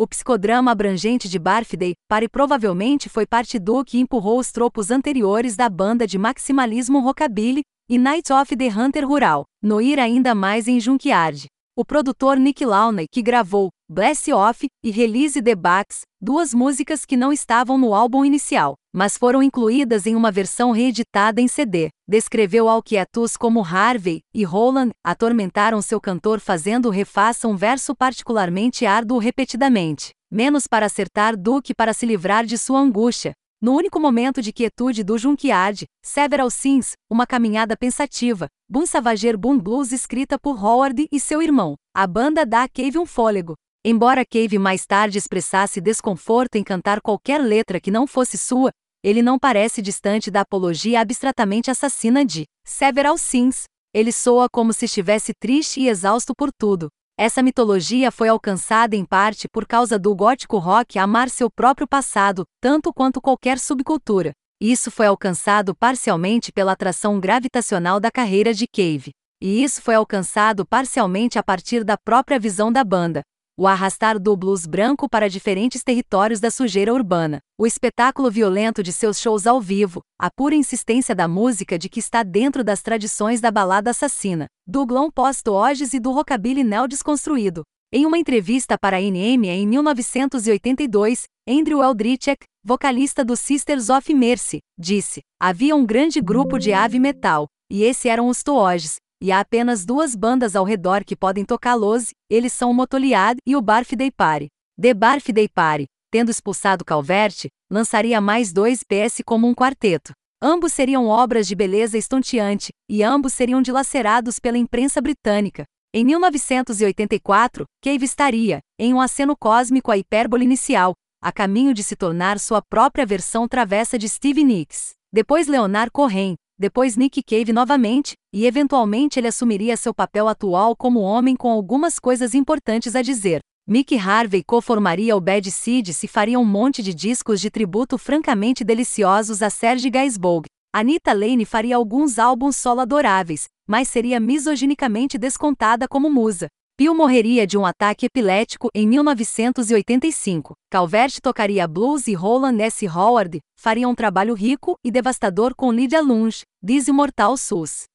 O psicodrama abrangente de Barfiday, Pare provavelmente foi parte do que empurrou os tropos anteriores da banda de maximalismo rockabilly e Night of the Hunter Rural, no ir ainda mais em Junkyard. O produtor Nick Launay, que gravou Bless Off e Release the Bucks, duas músicas que não estavam no álbum inicial, mas foram incluídas em uma versão reeditada em CD, descreveu ao Quietus como Harvey e Roland atormentaram seu cantor fazendo refaça um verso particularmente árduo repetidamente, menos para acertar do que para se livrar de sua angústia. No único momento de quietude do Junkyard, Several Sins, uma caminhada pensativa, Boom Savager Boom Blues escrita por Howard e seu irmão. A banda dá a Cave um fôlego, Embora Cave mais tarde expressasse desconforto em cantar qualquer letra que não fosse sua, ele não parece distante da apologia abstratamente assassina de Several Sins. Ele soa como se estivesse triste e exausto por tudo. Essa mitologia foi alcançada em parte por causa do gótico rock amar seu próprio passado, tanto quanto qualquer subcultura. Isso foi alcançado parcialmente pela atração gravitacional da carreira de Cave. E isso foi alcançado parcialmente a partir da própria visão da banda, o arrastar do blues branco para diferentes territórios da sujeira urbana, o espetáculo violento de seus shows ao vivo, a pura insistência da música de que está dentro das tradições da balada assassina, do glam post-oges e do rockabilly neo desconstruído. Em uma entrevista para a NM em 1982, Andrew Eldritchek, vocalista do Sisters of Mercy, disse: Havia um grande grupo de heavy metal, e esse eram os Tooges, e há apenas duas bandas ao redor que podem tocá-los, eles são o Motoliad e o Barfday Party. The Barfday Party, tendo expulsado Calvert, lançaria mais dois PS como um quarteto. Ambos seriam obras de beleza estonteante, e ambos seriam dilacerados pela imprensa britânica. Em 1984, Cave estaria, em um aceno cósmico à hipérbole inicial, a caminho de se tornar sua própria versão travessa de Steve Nicks. Depois Leonard Cohen, depois Nick Cave novamente, e eventualmente ele assumiria seu papel atual como homem com algumas coisas importantes a dizer. Mick Harvey co-formaria o Bad Seeds e faria um monte de discos de tributo francamente deliciosos a Serge Gainsbourg. Anita Lane faria alguns álbuns solo adoráveis, mas seria misoginicamente descontada como musa. Pio morreria de um ataque epilético em 1985. Calvert tocaria blues e Roland S. Howard faria um trabalho rico e devastador com Lydia Lunch, diz o Mortal Sus.